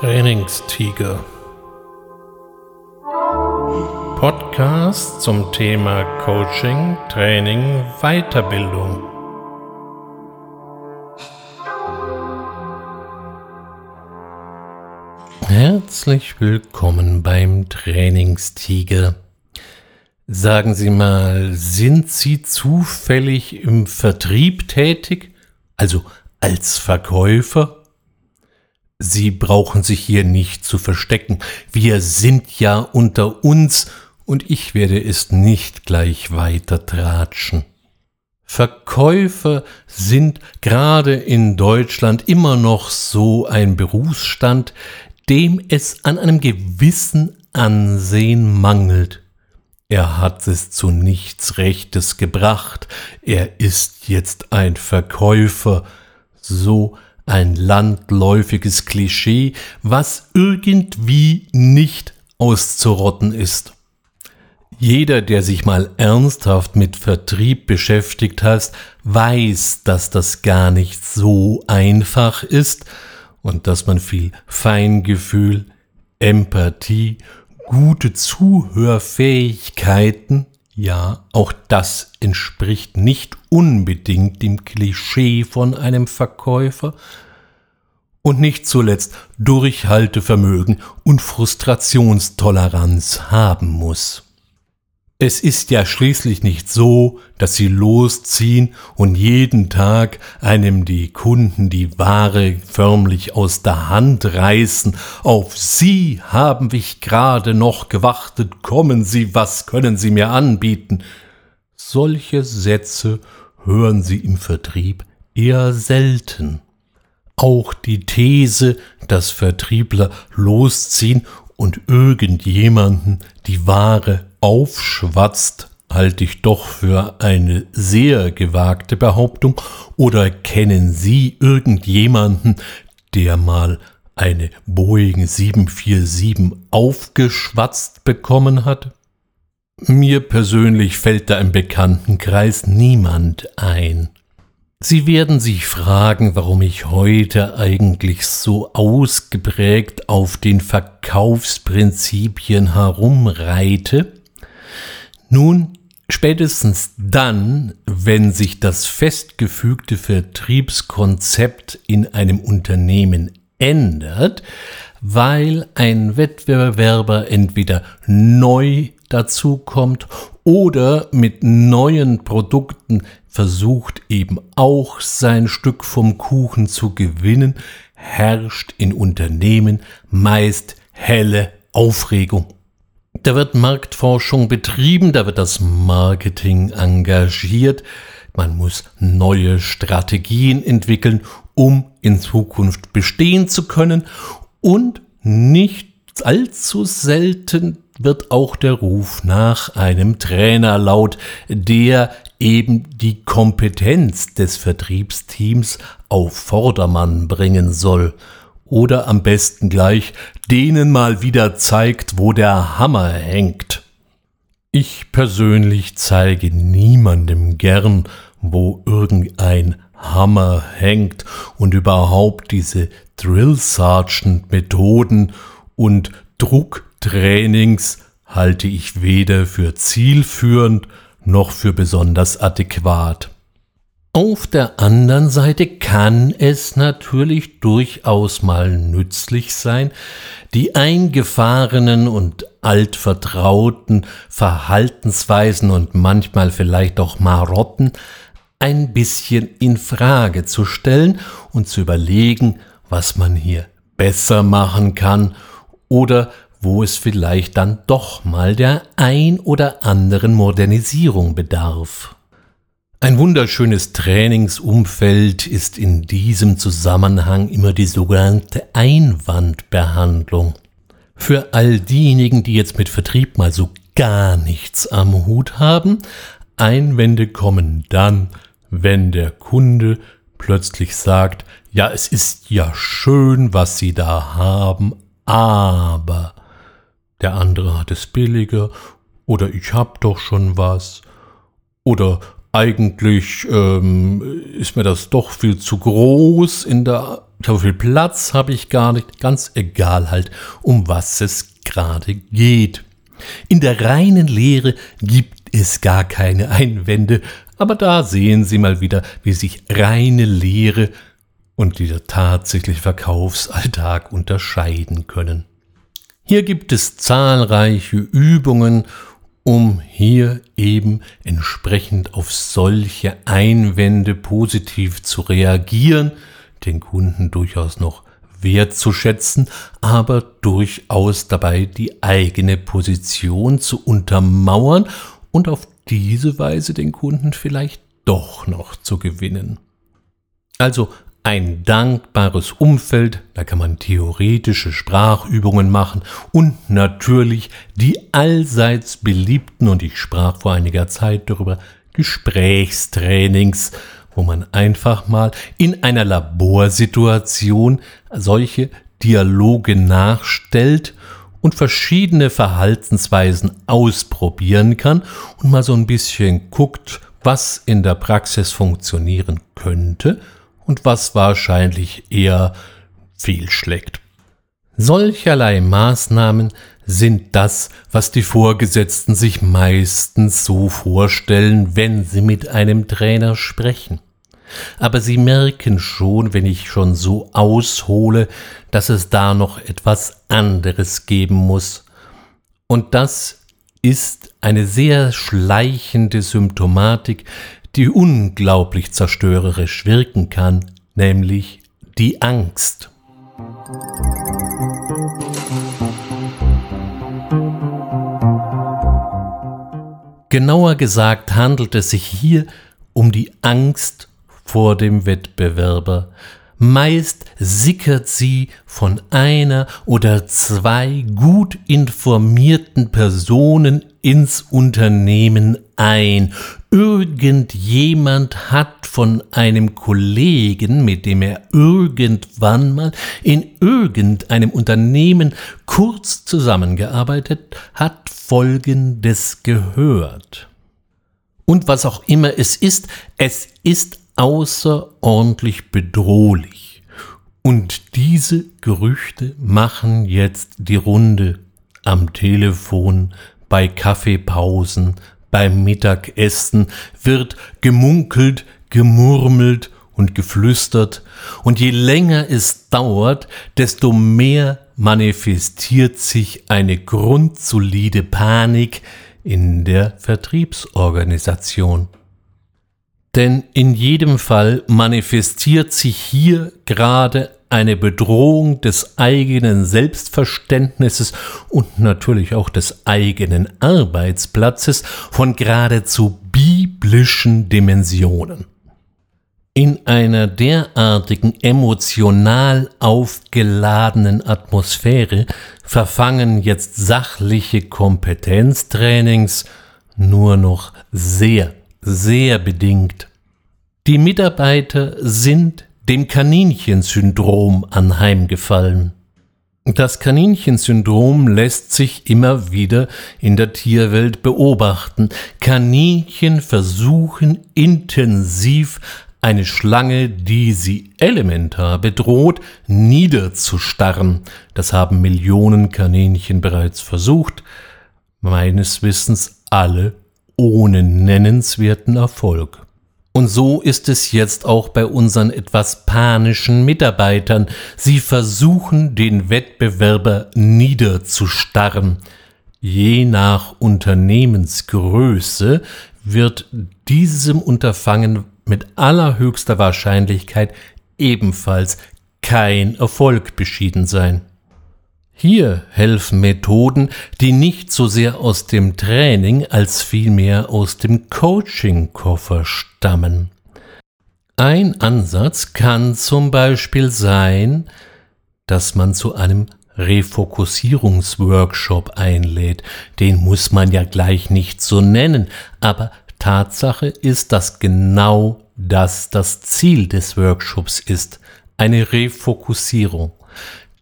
Trainingstiger. Podcast zum Thema Coaching, Training, Weiterbildung. Herzlich willkommen beim Trainingstiger. Sagen Sie mal, sind Sie zufällig im Vertrieb tätig? Also als Verkäufer? Sie brauchen sich hier nicht zu verstecken. Wir sind ja unter uns und ich werde es nicht gleich weiter tratschen. Verkäufer sind gerade in Deutschland immer noch so ein Berufsstand, dem es an einem gewissen Ansehen mangelt. Er hat es zu nichts Rechtes gebracht, er ist jetzt ein Verkäufer, so ein landläufiges Klischee, was irgendwie nicht auszurotten ist. Jeder, der sich mal ernsthaft mit Vertrieb beschäftigt hat, weiß, dass das gar nicht so einfach ist und dass man viel Feingefühl, Empathie, gute Zuhörfähigkeiten ja, auch das entspricht nicht unbedingt dem Klischee von einem Verkäufer und nicht zuletzt Durchhaltevermögen und Frustrationstoleranz haben muss. Es ist ja schließlich nicht so, dass sie losziehen und jeden Tag einem die Kunden die Ware förmlich aus der Hand reißen. Auf Sie haben ich gerade noch gewartet. Kommen Sie, was können Sie mir anbieten? Solche Sätze hören Sie im Vertrieb eher selten. Auch die These, dass Vertriebler losziehen und irgendjemanden die Ware aufschwatzt, halte ich doch für eine sehr gewagte Behauptung. Oder kennen Sie irgendjemanden, der mal eine Boeing 747 aufgeschwatzt bekommen hat? Mir persönlich fällt da im Bekanntenkreis niemand ein. Sie werden sich fragen, warum ich heute eigentlich so ausgeprägt auf den Verkaufsprinzipien herumreite. Nun, spätestens dann, wenn sich das festgefügte Vertriebskonzept in einem Unternehmen ändert, weil ein Wettbewerber entweder neu dazukommt oder mit neuen Produkten versucht eben auch sein Stück vom Kuchen zu gewinnen, herrscht in Unternehmen meist helle Aufregung. Da wird Marktforschung betrieben, da wird das Marketing engagiert, man muss neue Strategien entwickeln, um in Zukunft bestehen zu können. Und nicht allzu selten wird auch der Ruf nach einem Trainer laut, der eben die Kompetenz des Vertriebsteams auf Vordermann bringen soll oder am besten gleich denen mal wieder zeigt, wo der Hammer hängt. Ich persönlich zeige niemandem gern, wo irgendein Hammer hängt und überhaupt diese Drill Sergeant Methoden und Drucktrainings halte ich weder für zielführend noch für besonders adäquat. Auf der anderen Seite kann es natürlich durchaus mal nützlich sein, die eingefahrenen und altvertrauten Verhaltensweisen und manchmal vielleicht auch Marotten ein bisschen in Frage zu stellen und zu überlegen, was man hier besser machen kann oder wo es vielleicht dann doch mal der ein oder anderen Modernisierung bedarf. Ein wunderschönes Trainingsumfeld ist in diesem Zusammenhang immer die sogenannte Einwandbehandlung. Für all diejenigen, die jetzt mit Vertrieb mal so gar nichts am Hut haben, Einwände kommen dann, wenn der Kunde plötzlich sagt, ja, es ist ja schön, was Sie da haben, aber der andere hat es billiger oder ich hab doch schon was oder eigentlich ähm, ist mir das doch viel zu groß in der so viel Platz habe ich gar nicht, ganz egal halt, um was es gerade geht. In der reinen Lehre gibt es gar keine Einwände, aber da sehen Sie mal wieder, wie sich reine Lehre und dieser tatsächliche Verkaufsalltag unterscheiden können. Hier gibt es zahlreiche Übungen, um hier eben entsprechend auf solche Einwände positiv zu reagieren, den Kunden durchaus noch wertzuschätzen, aber durchaus dabei die eigene Position zu untermauern und auf diese Weise den Kunden vielleicht doch noch zu gewinnen. Also ein dankbares Umfeld, da kann man theoretische Sprachübungen machen und natürlich die allseits beliebten, und ich sprach vor einiger Zeit darüber, Gesprächstrainings, wo man einfach mal in einer Laborsituation solche Dialoge nachstellt und verschiedene Verhaltensweisen ausprobieren kann und mal so ein bisschen guckt, was in der Praxis funktionieren könnte und was wahrscheinlich eher fehlschlägt. Solcherlei Maßnahmen sind das, was die Vorgesetzten sich meistens so vorstellen, wenn sie mit einem Trainer sprechen. Aber Sie merken schon, wenn ich schon so aushole, dass es da noch etwas anderes geben muss. Und das ist eine sehr schleichende Symptomatik, die unglaublich zerstörerisch wirken kann, nämlich die Angst. Genauer gesagt handelt es sich hier um die Angst vor dem Wettbewerber. Meist sickert sie von einer oder zwei gut informierten Personen ins Unternehmen ein. Irgendjemand hat von einem Kollegen, mit dem er irgendwann mal in irgendeinem Unternehmen kurz zusammengearbeitet hat, Folgendes gehört. Und was auch immer es ist, es ist außerordentlich bedrohlich. Und diese Gerüchte machen jetzt die Runde am Telefon, bei Kaffeepausen, beim Mittagessen wird gemunkelt, gemurmelt und geflüstert, und je länger es dauert, desto mehr manifestiert sich eine grundsolide Panik in der Vertriebsorganisation. Denn in jedem Fall manifestiert sich hier gerade eine Bedrohung des eigenen Selbstverständnisses und natürlich auch des eigenen Arbeitsplatzes von geradezu biblischen Dimensionen. In einer derartigen emotional aufgeladenen Atmosphäre verfangen jetzt sachliche Kompetenztrainings nur noch sehr sehr bedingt. Die Mitarbeiter sind dem Kaninchensyndrom anheimgefallen. Das Kaninchensyndrom lässt sich immer wieder in der Tierwelt beobachten. Kaninchen versuchen intensiv eine Schlange, die sie elementar bedroht, niederzustarren. Das haben Millionen Kaninchen bereits versucht, meines Wissens alle ohne nennenswerten Erfolg. Und so ist es jetzt auch bei unseren etwas panischen Mitarbeitern. Sie versuchen, den Wettbewerber niederzustarren. Je nach Unternehmensgröße wird diesem Unterfangen mit allerhöchster Wahrscheinlichkeit ebenfalls kein Erfolg beschieden sein. Hier helfen Methoden, die nicht so sehr aus dem Training als vielmehr aus dem Coaching-Koffer stammen. Ein Ansatz kann zum Beispiel sein, dass man zu einem Refokussierungsworkshop einlädt. Den muss man ja gleich nicht so nennen, aber Tatsache ist, dass genau das das Ziel des Workshops ist, eine Refokussierung.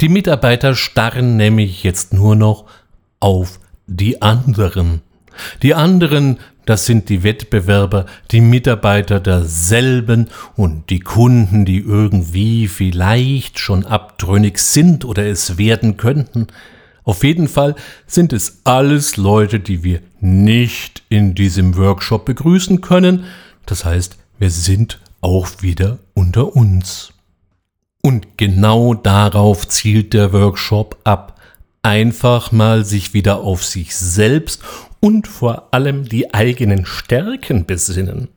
Die Mitarbeiter starren nämlich jetzt nur noch auf die anderen. Die anderen das sind die Wettbewerber, die Mitarbeiter derselben und die Kunden, die irgendwie vielleicht schon abtrünnig sind oder es werden könnten. Auf jeden Fall sind es alles Leute, die wir nicht in diesem Workshop begrüßen können. Das heißt, wir sind auch wieder unter uns. Und genau darauf zielt der Workshop ab. Einfach mal sich wieder auf sich selbst und vor allem die eigenen Stärken besinnen.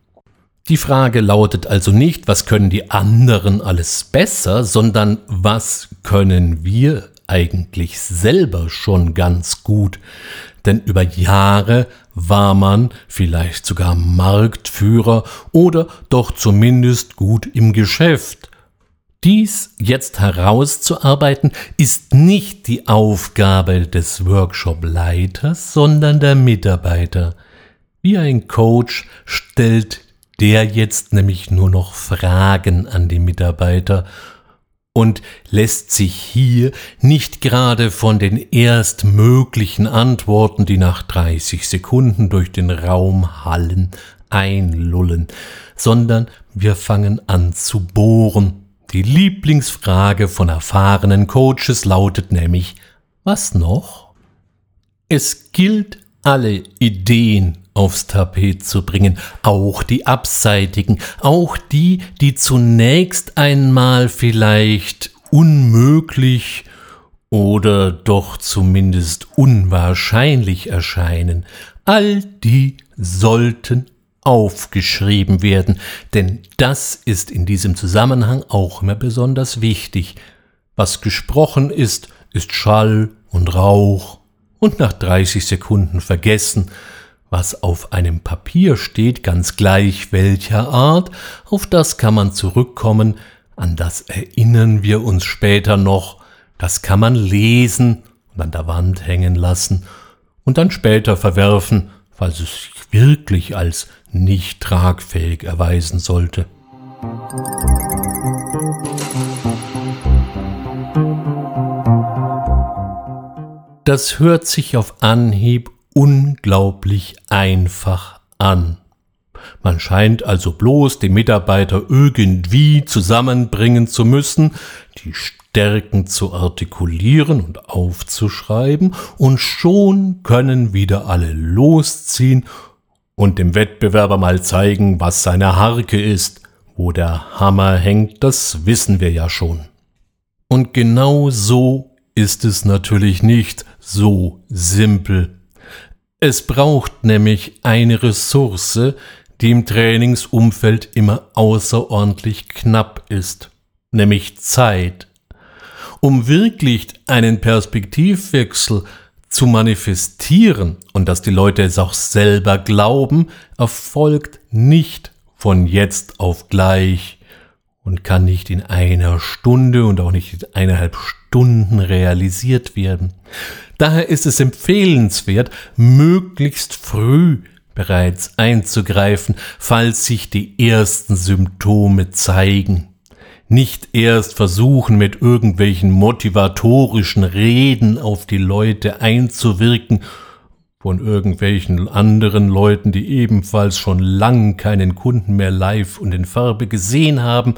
Die Frage lautet also nicht, was können die anderen alles besser, sondern was können wir eigentlich selber schon ganz gut. Denn über Jahre war man vielleicht sogar Marktführer oder doch zumindest gut im Geschäft. Dies jetzt herauszuarbeiten, ist nicht die Aufgabe des Workshop-Leiters, sondern der Mitarbeiter. Wie ein Coach stellt der jetzt nämlich nur noch Fragen an die Mitarbeiter und lässt sich hier nicht gerade von den erstmöglichen Antworten, die nach 30 Sekunden durch den Raum hallen, einlullen, sondern wir fangen an zu bohren die Lieblingsfrage von erfahrenen Coaches lautet nämlich, was noch? Es gilt, alle Ideen aufs Tapet zu bringen, auch die abseitigen, auch die, die zunächst einmal vielleicht unmöglich oder doch zumindest unwahrscheinlich erscheinen, all die sollten aufgeschrieben werden, denn das ist in diesem Zusammenhang auch immer besonders wichtig. Was gesprochen ist, ist Schall und Rauch und nach 30 Sekunden vergessen. Was auf einem Papier steht, ganz gleich welcher Art, auf das kann man zurückkommen, an das erinnern wir uns später noch, das kann man lesen und an der Wand hängen lassen und dann später verwerfen, falls es sich wirklich als nicht tragfähig erweisen sollte. Das hört sich auf Anhieb unglaublich einfach an. Man scheint also bloß die Mitarbeiter irgendwie zusammenbringen zu müssen, die Stärken zu artikulieren und aufzuschreiben, und schon können wieder alle losziehen und dem Wettbewerber mal zeigen, was seine Harke ist. Wo der Hammer hängt, das wissen wir ja schon. Und genau so ist es natürlich nicht so simpel. Es braucht nämlich eine Ressource, die im Trainingsumfeld immer außerordentlich knapp ist, nämlich Zeit. Um wirklich einen Perspektivwechsel zu manifestieren und dass die Leute es auch selber glauben, erfolgt nicht von jetzt auf gleich und kann nicht in einer Stunde und auch nicht in eineinhalb Stunden realisiert werden. Daher ist es empfehlenswert, möglichst früh bereits einzugreifen, falls sich die ersten Symptome zeigen nicht erst versuchen, mit irgendwelchen motivatorischen Reden auf die Leute einzuwirken, von irgendwelchen anderen Leuten, die ebenfalls schon lang keinen Kunden mehr live und in Farbe gesehen haben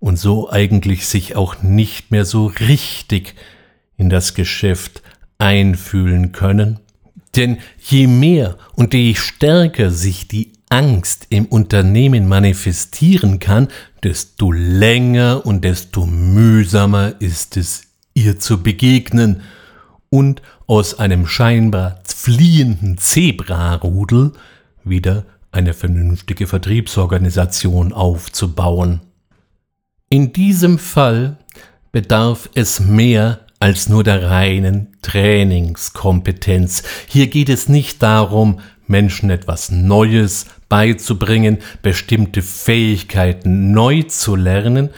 und so eigentlich sich auch nicht mehr so richtig in das Geschäft einfühlen können. Denn je mehr und je stärker sich die Angst im Unternehmen manifestieren kann, desto länger und desto mühsamer ist es, ihr zu begegnen und aus einem scheinbar fliehenden Zebrarudel wieder eine vernünftige Vertriebsorganisation aufzubauen. In diesem Fall bedarf es mehr als nur der reinen Trainingskompetenz. Hier geht es nicht darum, Menschen etwas Neues beizubringen, bestimmte Fähigkeiten neu zu lernen,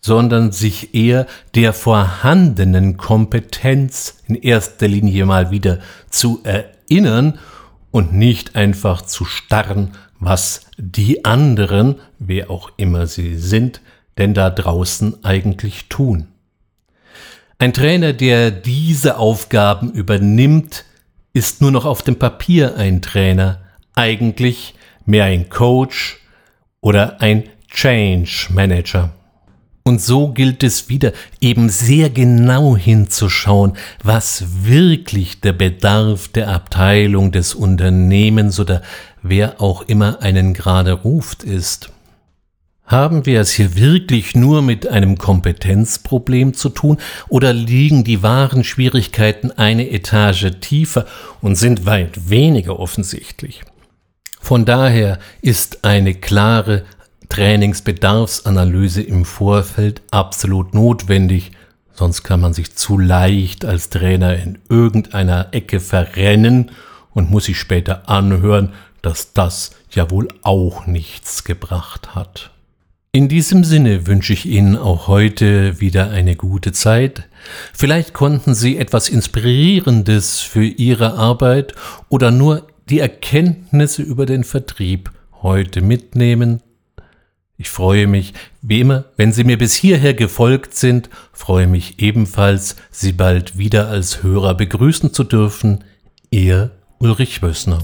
sondern sich eher der vorhandenen Kompetenz in erster Linie mal wieder zu erinnern und nicht einfach zu starren, was die anderen, wer auch immer sie sind, denn da draußen eigentlich tun. Ein Trainer, der diese Aufgaben übernimmt, ist nur noch auf dem Papier ein Trainer, eigentlich mehr ein Coach oder ein Change Manager. Und so gilt es wieder, eben sehr genau hinzuschauen, was wirklich der Bedarf der Abteilung des Unternehmens oder wer auch immer einen gerade ruft ist. Haben wir es hier wirklich nur mit einem Kompetenzproblem zu tun oder liegen die wahren Schwierigkeiten eine Etage tiefer und sind weit weniger offensichtlich? Von daher ist eine klare Trainingsbedarfsanalyse im Vorfeld absolut notwendig, sonst kann man sich zu leicht als Trainer in irgendeiner Ecke verrennen und muss sich später anhören, dass das ja wohl auch nichts gebracht hat. In diesem Sinne wünsche ich Ihnen auch heute wieder eine gute Zeit. Vielleicht konnten Sie etwas Inspirierendes für Ihre Arbeit oder nur die Erkenntnisse über den Vertrieb heute mitnehmen ich freue mich, wie immer, wenn Sie mir bis hierher gefolgt sind, freue mich ebenfalls, Sie bald wieder als Hörer begrüßen zu dürfen. Ihr Ulrich Wössner.